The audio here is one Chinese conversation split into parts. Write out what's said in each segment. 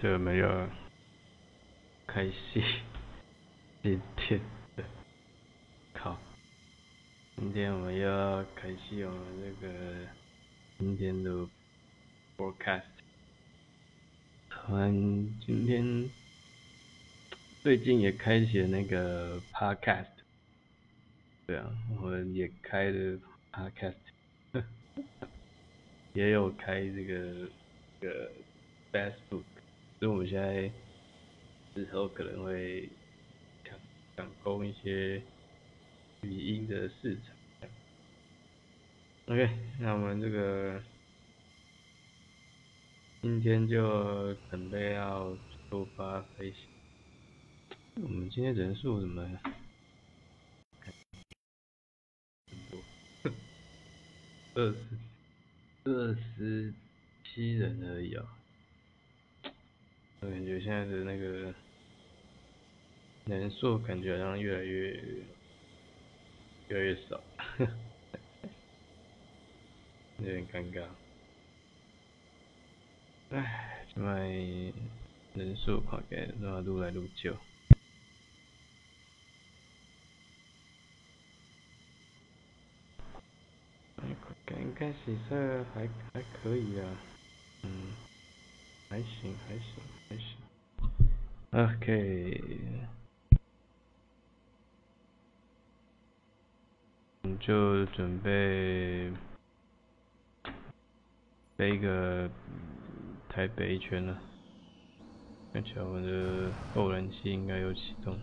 就没有开戏，今天的，靠，今天我们要开戏我们这个今天的 forecast，突然今天最近也开启了那个 podcast，对啊，我们也开了 podcast，也有开这个这个 Facebook。所以我们现在之后可能会抢抢攻一些语音的市场。OK，那我们这个今天就准备要出发飞行。我们今天人数怎么？二十二十七人而已啊。我感觉现在的那个人数感觉好像越来越越来越少，有点尴尬。唉，现在人数快给那录来录久。应该是这还还可以啊，还行，还行，还行。OK，我们就准备飞个台北一圈了。看起来我们的后燃器应该有启动。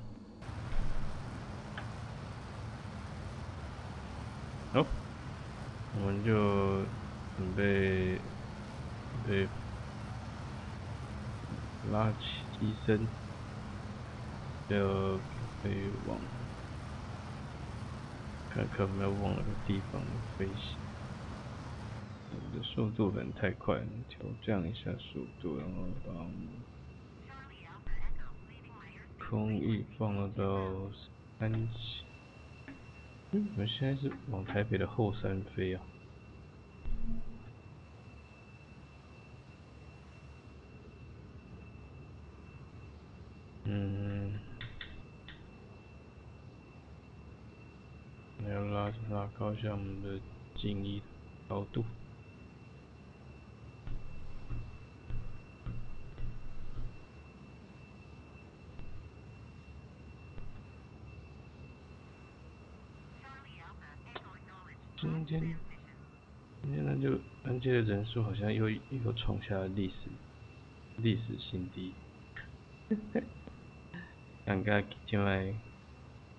好，我们就准备准备。拉起机身，就可以往看看有没有往那个地方飞行。我的速度可能太快，调降一下速度，然后把空翼放到三级。嗯，我们现在是往台北的后山飞啊。嗯，要拉拉高一下我们的襟翼高度。今天，今天那就安接的人数好像又又创下历史历史新低。感觉今摆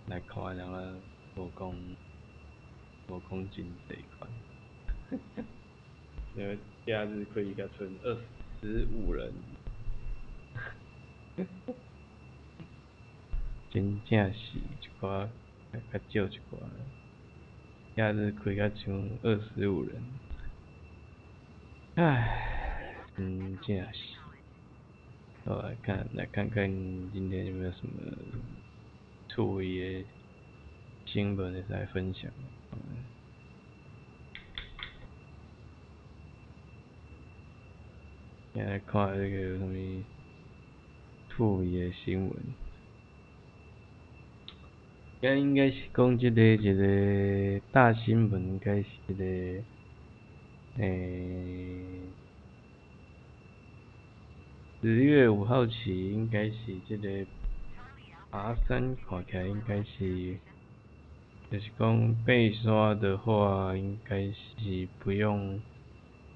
来看人啊，无讲无讲真济款，因为假日可以甲剩二十五人，真正是一寡较少一寡，假日可以甲剩二十五人，唉，真正是。来看，来看看今天有没有什么趣味的新闻来分享。现在看这个有什么趣味的新闻？该应该是讲这个一个大新闻，应该是一个诶。十月五号起，应该是这个爬山看起来应该是，就是讲背山的话，应该是不用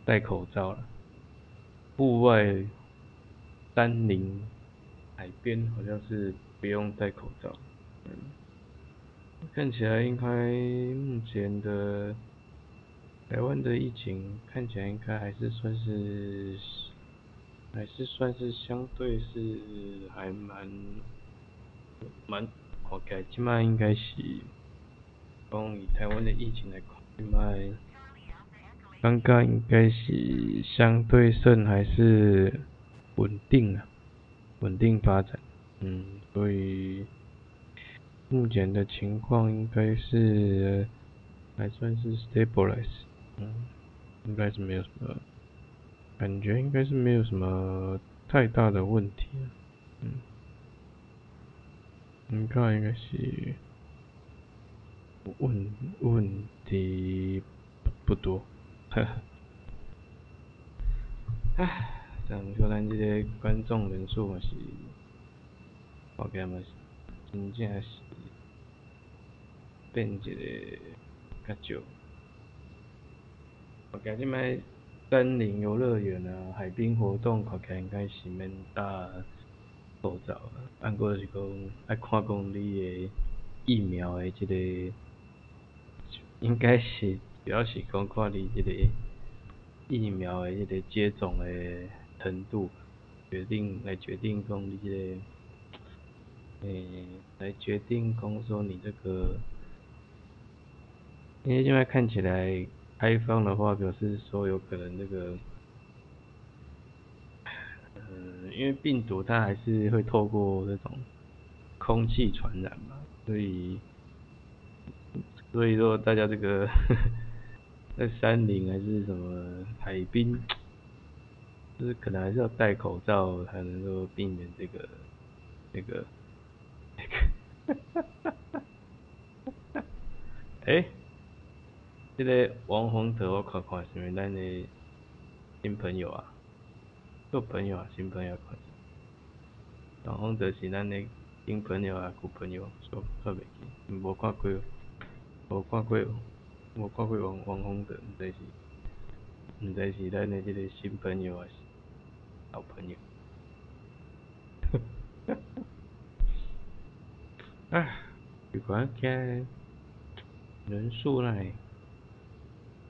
戴口罩了。户外山林海边好像是不用戴口罩。嗯，看起来应该目前的台湾的疫情看起来应该还是算是。还是算是相对是还蛮蛮，OK，起码应该是，从以台湾的疫情来看，起码刚刚应该是相对算还是稳定啊，稳定发展，嗯，所以目前的情况应该是还算是 stabilize，嗯，应该是没有什么。感觉应该是没有什么太大的问题了，嗯，你看应该是问问题不多，呵呵。唉，咱说咱这个观众人数嘛是，我感觉是真正是变一个较少。我感觉即摆森林游乐园啊、海滨活动，看起来应该是免戴口罩啊。按过是讲爱看讲你的疫苗的这个，应该是主要是讲看你这个。疫苗的迄个接种的程度，决定来决定讲你这个，诶，来决定讲说你这个，因为现在看起来开放的话，表示说有可能这个，嗯，因为病毒它还是会透过那种空气传染嘛，所以，所以说大家这个。在山林还是什么海滨，就是可能还是要戴口罩才能够避免这个那个那 个，哈哈哈哈这个王宏德，我看看是咪咱的新朋友啊？做朋友啊，新朋友看。王宏德是咱的新朋友啊，旧朋友，说说袂记，无看过，无看过。我看过王王宏德，毋知是毋知是咱的即个新朋友还是老朋友。唉，如果今人数来，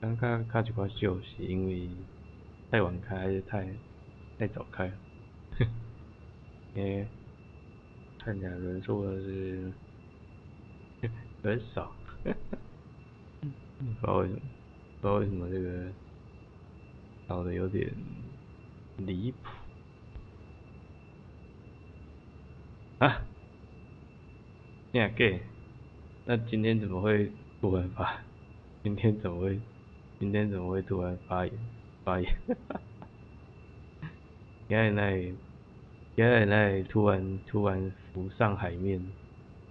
刚刚较一寡少，是因为太晚开还是太太早开？因为看起来人数是 很少。不知道为什么，不知道为什么这个搞得有点离谱啊！你也 gay？那今天怎么会突然发？今天怎么会？今天怎么会突然发言？发言？哈哈！原来，原来突然突然浮上海面，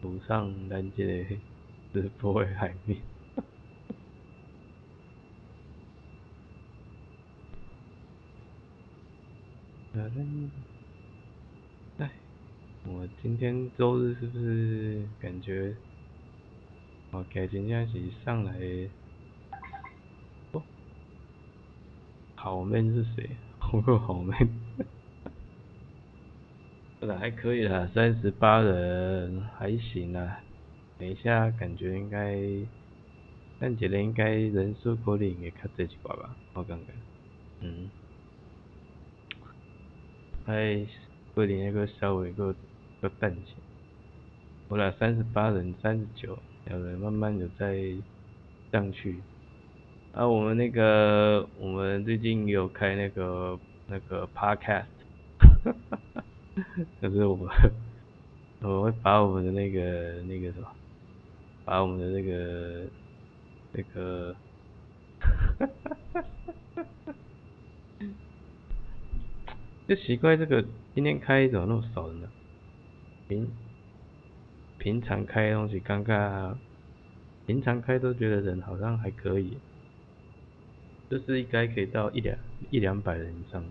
浮上咱这个直播的海面。哎，我今天周日是不是感觉？OK，今天是上来。哦，好闷是谁？我个好闷。不啦，还可以啦，三十八人还行啦。等一下感觉应该，看起来应该人数可能会较多一寡吧，我感觉，嗯。哎，桂林那个稍微个个淡些，我俩三十八人，三十九，两人慢慢的在上去。啊，我们那个，我们最近有开那个那个 podcast，哈哈哈可是我们，我会把我们的那个那个什么，把我们的那个那个，哈哈哈。就奇怪，这个今天开怎么那么少人呢？平平常开东西，刚刚平常开都觉得人好像还可以，就是应该可以到一两一两百人以上。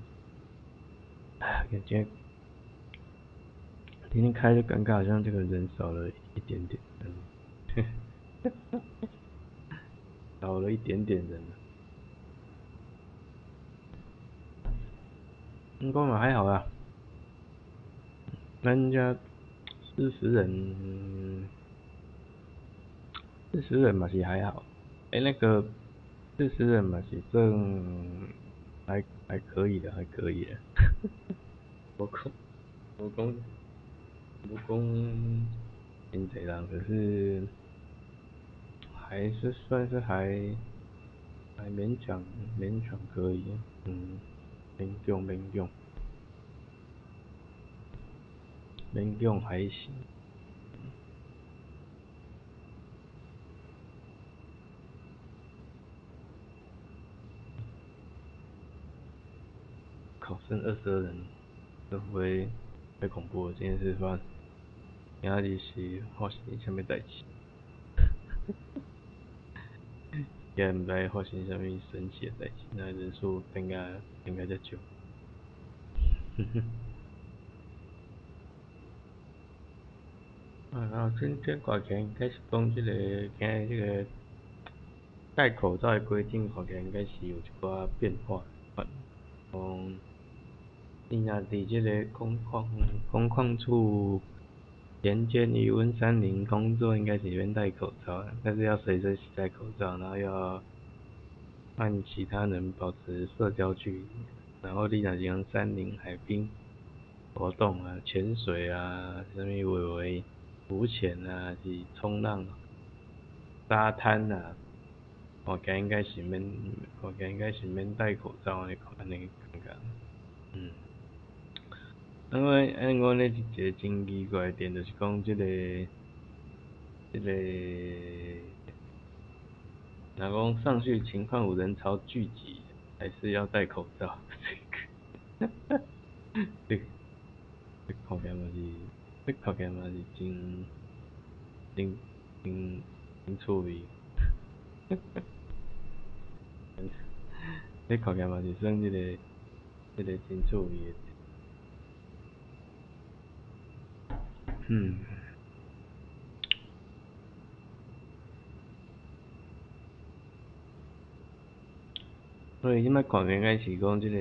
哎，感觉今天开就尴尬，好像这个人少了一点点，嗯，少了一点点人。应该嘛还好啦，人家四十人，四十人嘛是还好，哎那个四十人嘛是正还还可以的，还可以的，我讲我讲我讲真济人，可是还是算是还还勉强勉强可以，嗯。勉强勉强，勉强还行。考生二十二人，都会太恐怖了，这件事发，今日是发生什么代志？也毋知发生什么神奇的代志，那人数变加变加遮少。啊，今天看起来应该是讲即个，今即个戴口罩的规定，看起来应该是有一寡变化。嗯，你若伫即个工矿工矿处连接于温山林工作，应该是免戴口罩，但是要随身携带口罩，然后要和其他人保持社交距离。然后你若是用山林海滨活动啊，潜水啊，什么微微浮潜啊，是冲浪、沙滩啊，看起来应该是免，看起来应该是免戴口罩安尼安尼感觉。嗯，因为因为咧一个真奇怪的点，就是讲即个即个，若讲上去情况有人潮聚集，还是要戴口罩。哈哈，这这看起来嘛是，这看起来嘛是真真真真趣味。哈哈，这看起来嘛是算即个。这个真趣味。嗯。所以即摆看应该是讲即个，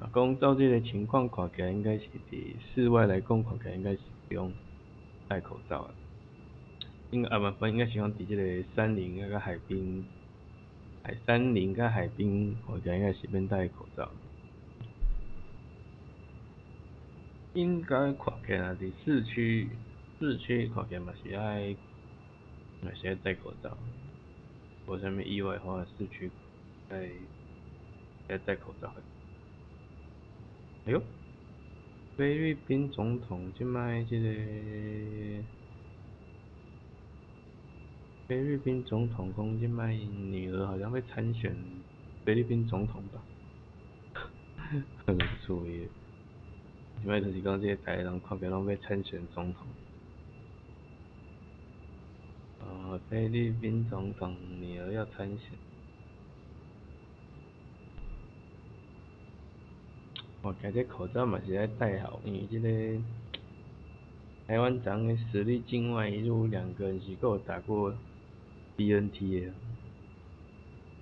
若讲照即个情况看起来应该是伫室外来讲看起来应该是不用戴口罩啊。应该啊不不应该是讲伫即个山林啊个海边。海山林跟海滨，我觉应该是免戴口罩。应该看起来伫市区，市区看起来嘛是爱，嘛是爱戴口罩。无啥物意外话，市区爱爱戴口罩。哎呦，菲律宾总统即摆即个。菲律宾总统讲即卖女儿好像会参选菲律宾总统吧？很注意，即摆就是讲这些台人看起来拢要参选总统。哦，菲律宾总统女儿要参选。我感觉口罩嘛是要戴好，因为这个台湾咱的实力境外一路两个人是够打过。B N T 的，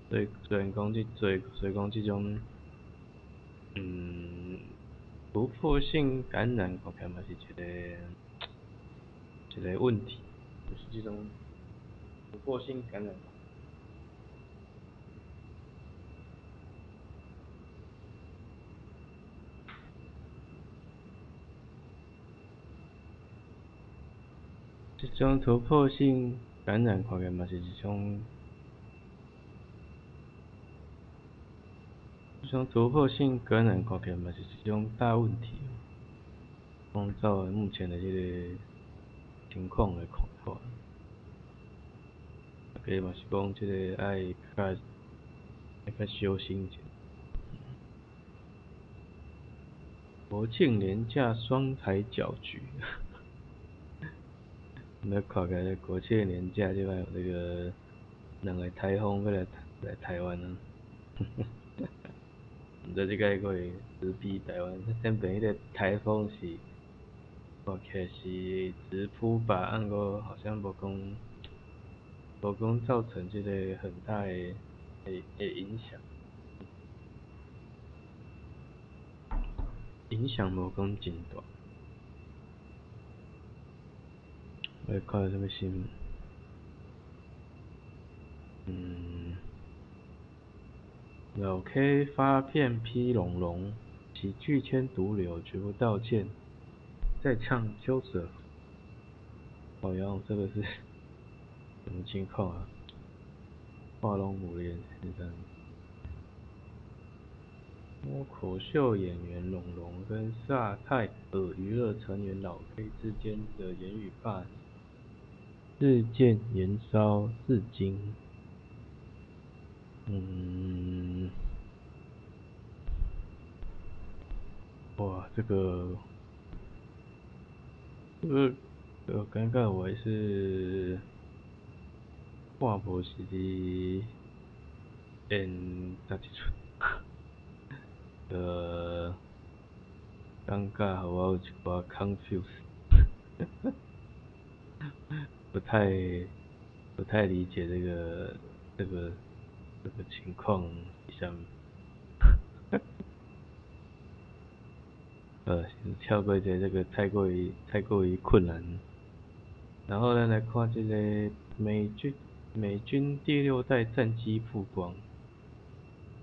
所以虽然讲即所以所以讲即种，嗯，突破性感染可能嘛是一个一个问题，就是这种突破性感染。这种突破性。感染看起嘛是一种，这种突破性感染看起嘛是一种大问题。按照目前的这个情况来看法，可以嘛是讲这个爱较爱较小心些。国庆连假双台搅局。那看起来国庆年假就摆有这个两个台风过来来台湾啊，毋知即个会直逼台湾，先边迄个台风是看起来是直扑吧，按个好像无讲无讲造成即个很大的诶诶影响，影响无讲真大。我看什么新闻？嗯，老 K 发片批龙龙，喜剧圈毒瘤绝不道歉，再唱羞耻。好像这个是什么情况啊？画龙舞连先生，脱口秀演员龙龙跟萨泰尔娱乐成员老 K 之间的言语霸凌。事件延烧至今，嗯，哇，这个，呃，呃，尴尬，我还是挂无是伫演哪一出？呃，尴尬，好我有一寡 confuse，不太不太理解这个这个这个情况下面。呃，跳过这这个太过于太过于困难。然后呢，来看这个美军美军第六代战机曝光，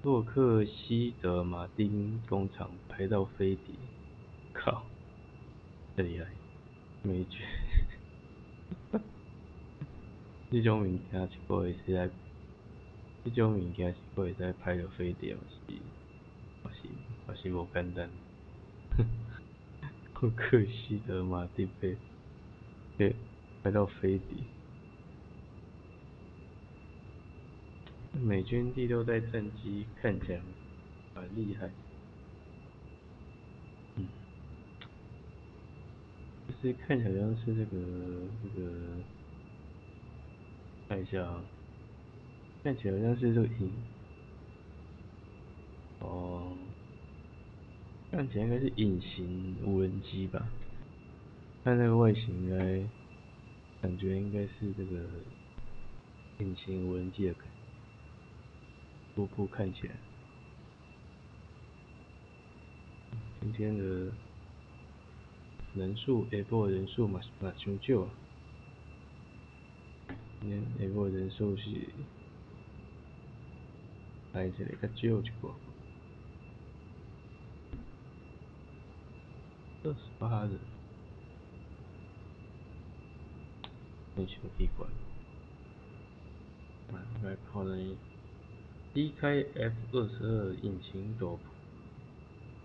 洛克希德马丁工厂拍到飞碟，靠，厉害，美军，这种物件是过会使来，这种物件是过会使拍到飞碟，是，是，还是无简单。洛克希德马丁被被拍到飞碟，美军第六代战机看起来蛮厉害，嗯，就是看起来像是这个这个，看一下啊，看起来好像是这个影，哦。看起来应该是隐形无人机吧？看那个外形，应该感觉应该是这个隐形无人机的感。初步看起来，今天的人数 A 波人数嘛嘛上少啊，今天 A 波人数是来这里较少一个。二十八人，内球闭关，来来考你。低开 F 二十二引擎斗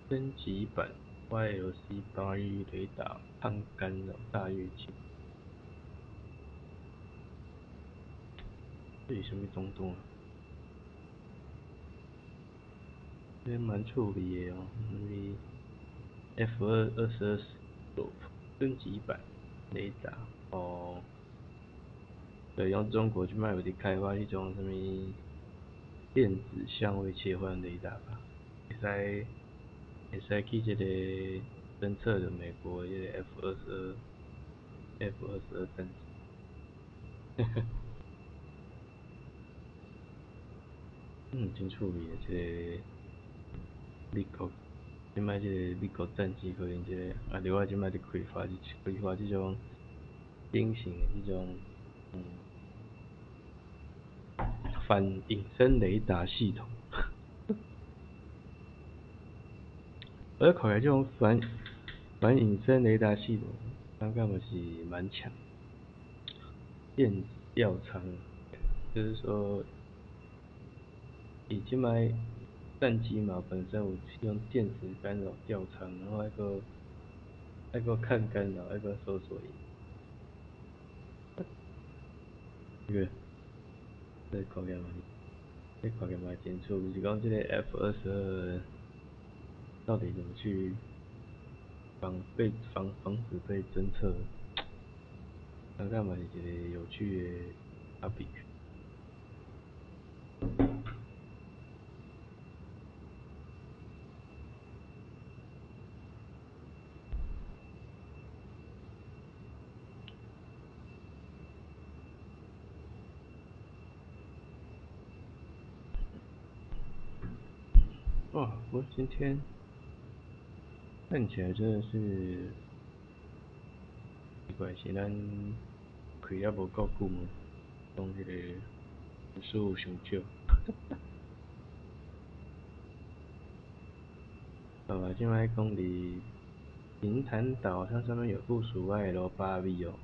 升级版 YLC 八一雷达抗干扰大跃进，这是什么东东啊？这蛮粗鄙的哦，因为。F 二二十二升级版雷达哦，对，用中国去卖有的开发一种什么电子相位切换雷达吧，会使会使去这个侦测的美国这个 F 二十二 F 二十二战机，呵呵，嗯，真趣味的这个美国。即摆即个美国战机可能即个，啊，另外即摆伫开发，开发即种新型诶即种，嗯，反隐身雷达系统。我看起即种反反隐身雷达系统，感觉嘛是蛮强，电子吊舱，就是说，伊即摆。战机嘛，本身有用电子干扰吊舱，然后那个那个看干扰，那个搜索仪。这个，这考验嘛，这考验蛮清楚，就是讲这个 F 二十二到底怎么去防被防防止被侦测？看看嘛，是一个有趣的 topic。哇，我今天看起来真的是奇怪，是咱开也无够久嘛，讲这个人数上少。好吧，今摆讲伫平潭岛，它上面有部署 YL 八 V 哦。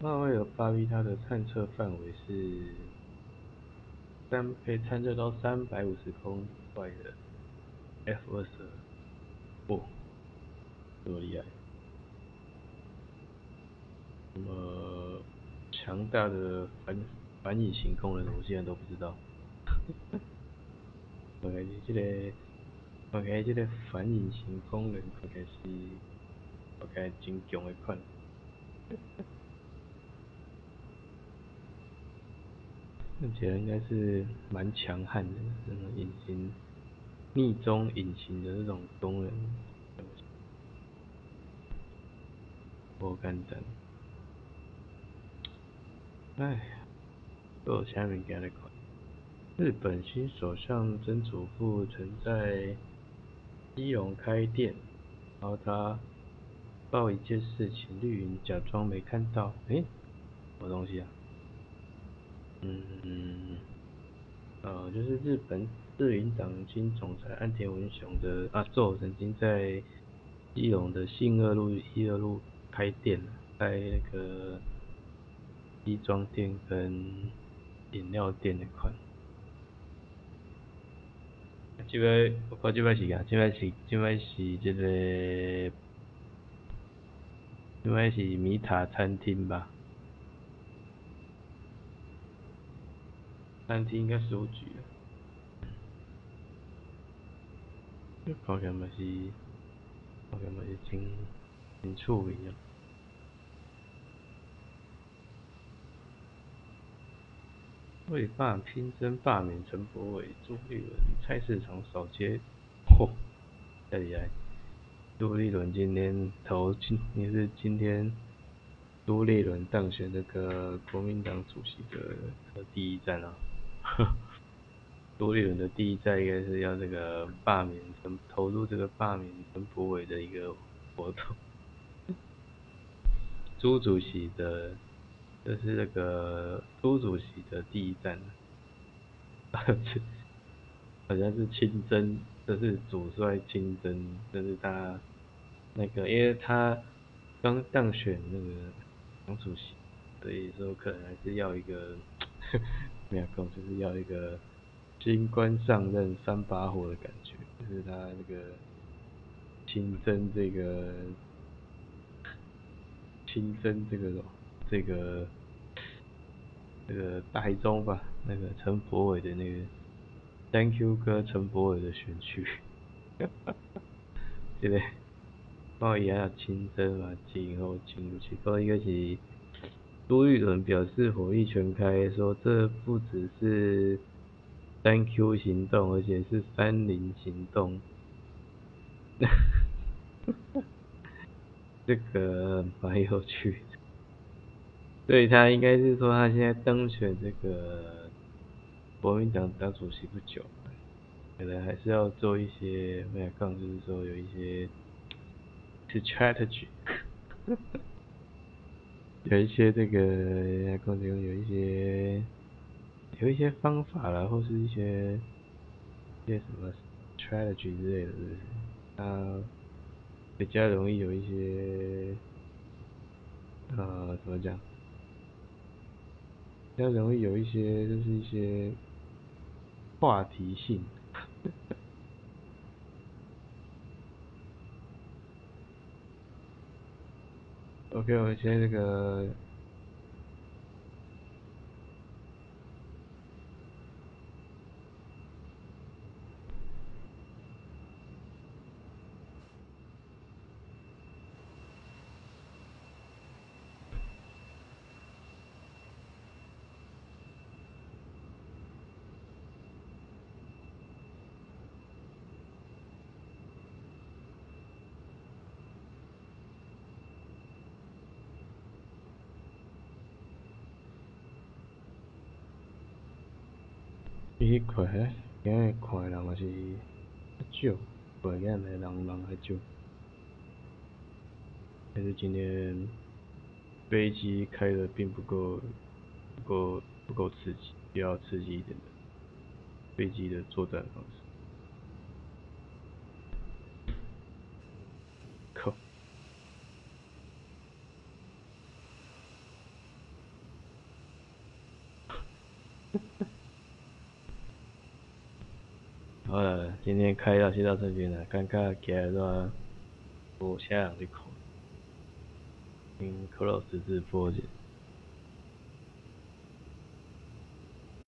YL 八 V 它的探测范围是三，可以探测到三百五十公里。外的 F 二十二，哦，这么厉害，那么强大的反反隐形功能，我现在都不知道。我感觉这个 OK，这个反隐形功能应该是 OK 真强的款，看起来应该是蛮强悍的，这种隐形、逆中隐形的那种功能，我感觉。哎，做虾米家的款。日本新首相曾祖父曾在基隆开店，然后他报一件事情，绿云假装没看到。哎，什么东西啊？嗯，呃，就是日本日云党新总裁岸田文雄的阿宙曾经在基隆的信二路一二路开店，开那个。衣装店跟饮料店的款，这摆我看这摆是啊，这摆是这摆是这个，这摆是米塔餐厅吧？餐厅应该是五 G 啊，看起来嘛是，看起来嘛是真真趣味啊。为罢拼争罢免陈柏伟、朱立伦，菜市场扫街，嚯，太厉害！朱立伦今天投今也是今天朱立伦当选这个国民党主席的第一站啊，朱立伦的第一站应该是要这个罢免陈投入这个罢免陈柏伟的一个活动，朱主席的。这是那个朱主席的第一站，好像是亲征，这是主帅亲征，这是他那个，因为他刚当选那个党主席，所以说可能还是要一个，没有空，就是要一个新官上任三把火的感觉，就是他那个亲征这个亲征这个。这个这个台中吧，那个陈柏伟的那个 Thank you 哥陈柏伟的选区，对不对？报一下亲征嘛，今后进入去。报一个是朱立伦表示火力全开，说这不只是 Thank you 行动，而且是三零行动。这个蛮有趣的。对他应该是说，他现在当选这个国民党党主席不久，可能还是要做一些，没有讲就是说有一些，strategy，有一些这个可能有一些，有一些方法啦，或是一些一些什么 strategy 之类的，他比较容易有一些，呃，怎么讲？比较容易有一些，就是一些话题性。OK，我们现在这个。伊快，今日看人也是较少，快今日人人较少。但是今天飞机开的并不够，不够不够刺激，比较刺激一点的飞机的作战方式。好了，今天开到先到这边了，感觉起来都无啥人去看，因 close 直播。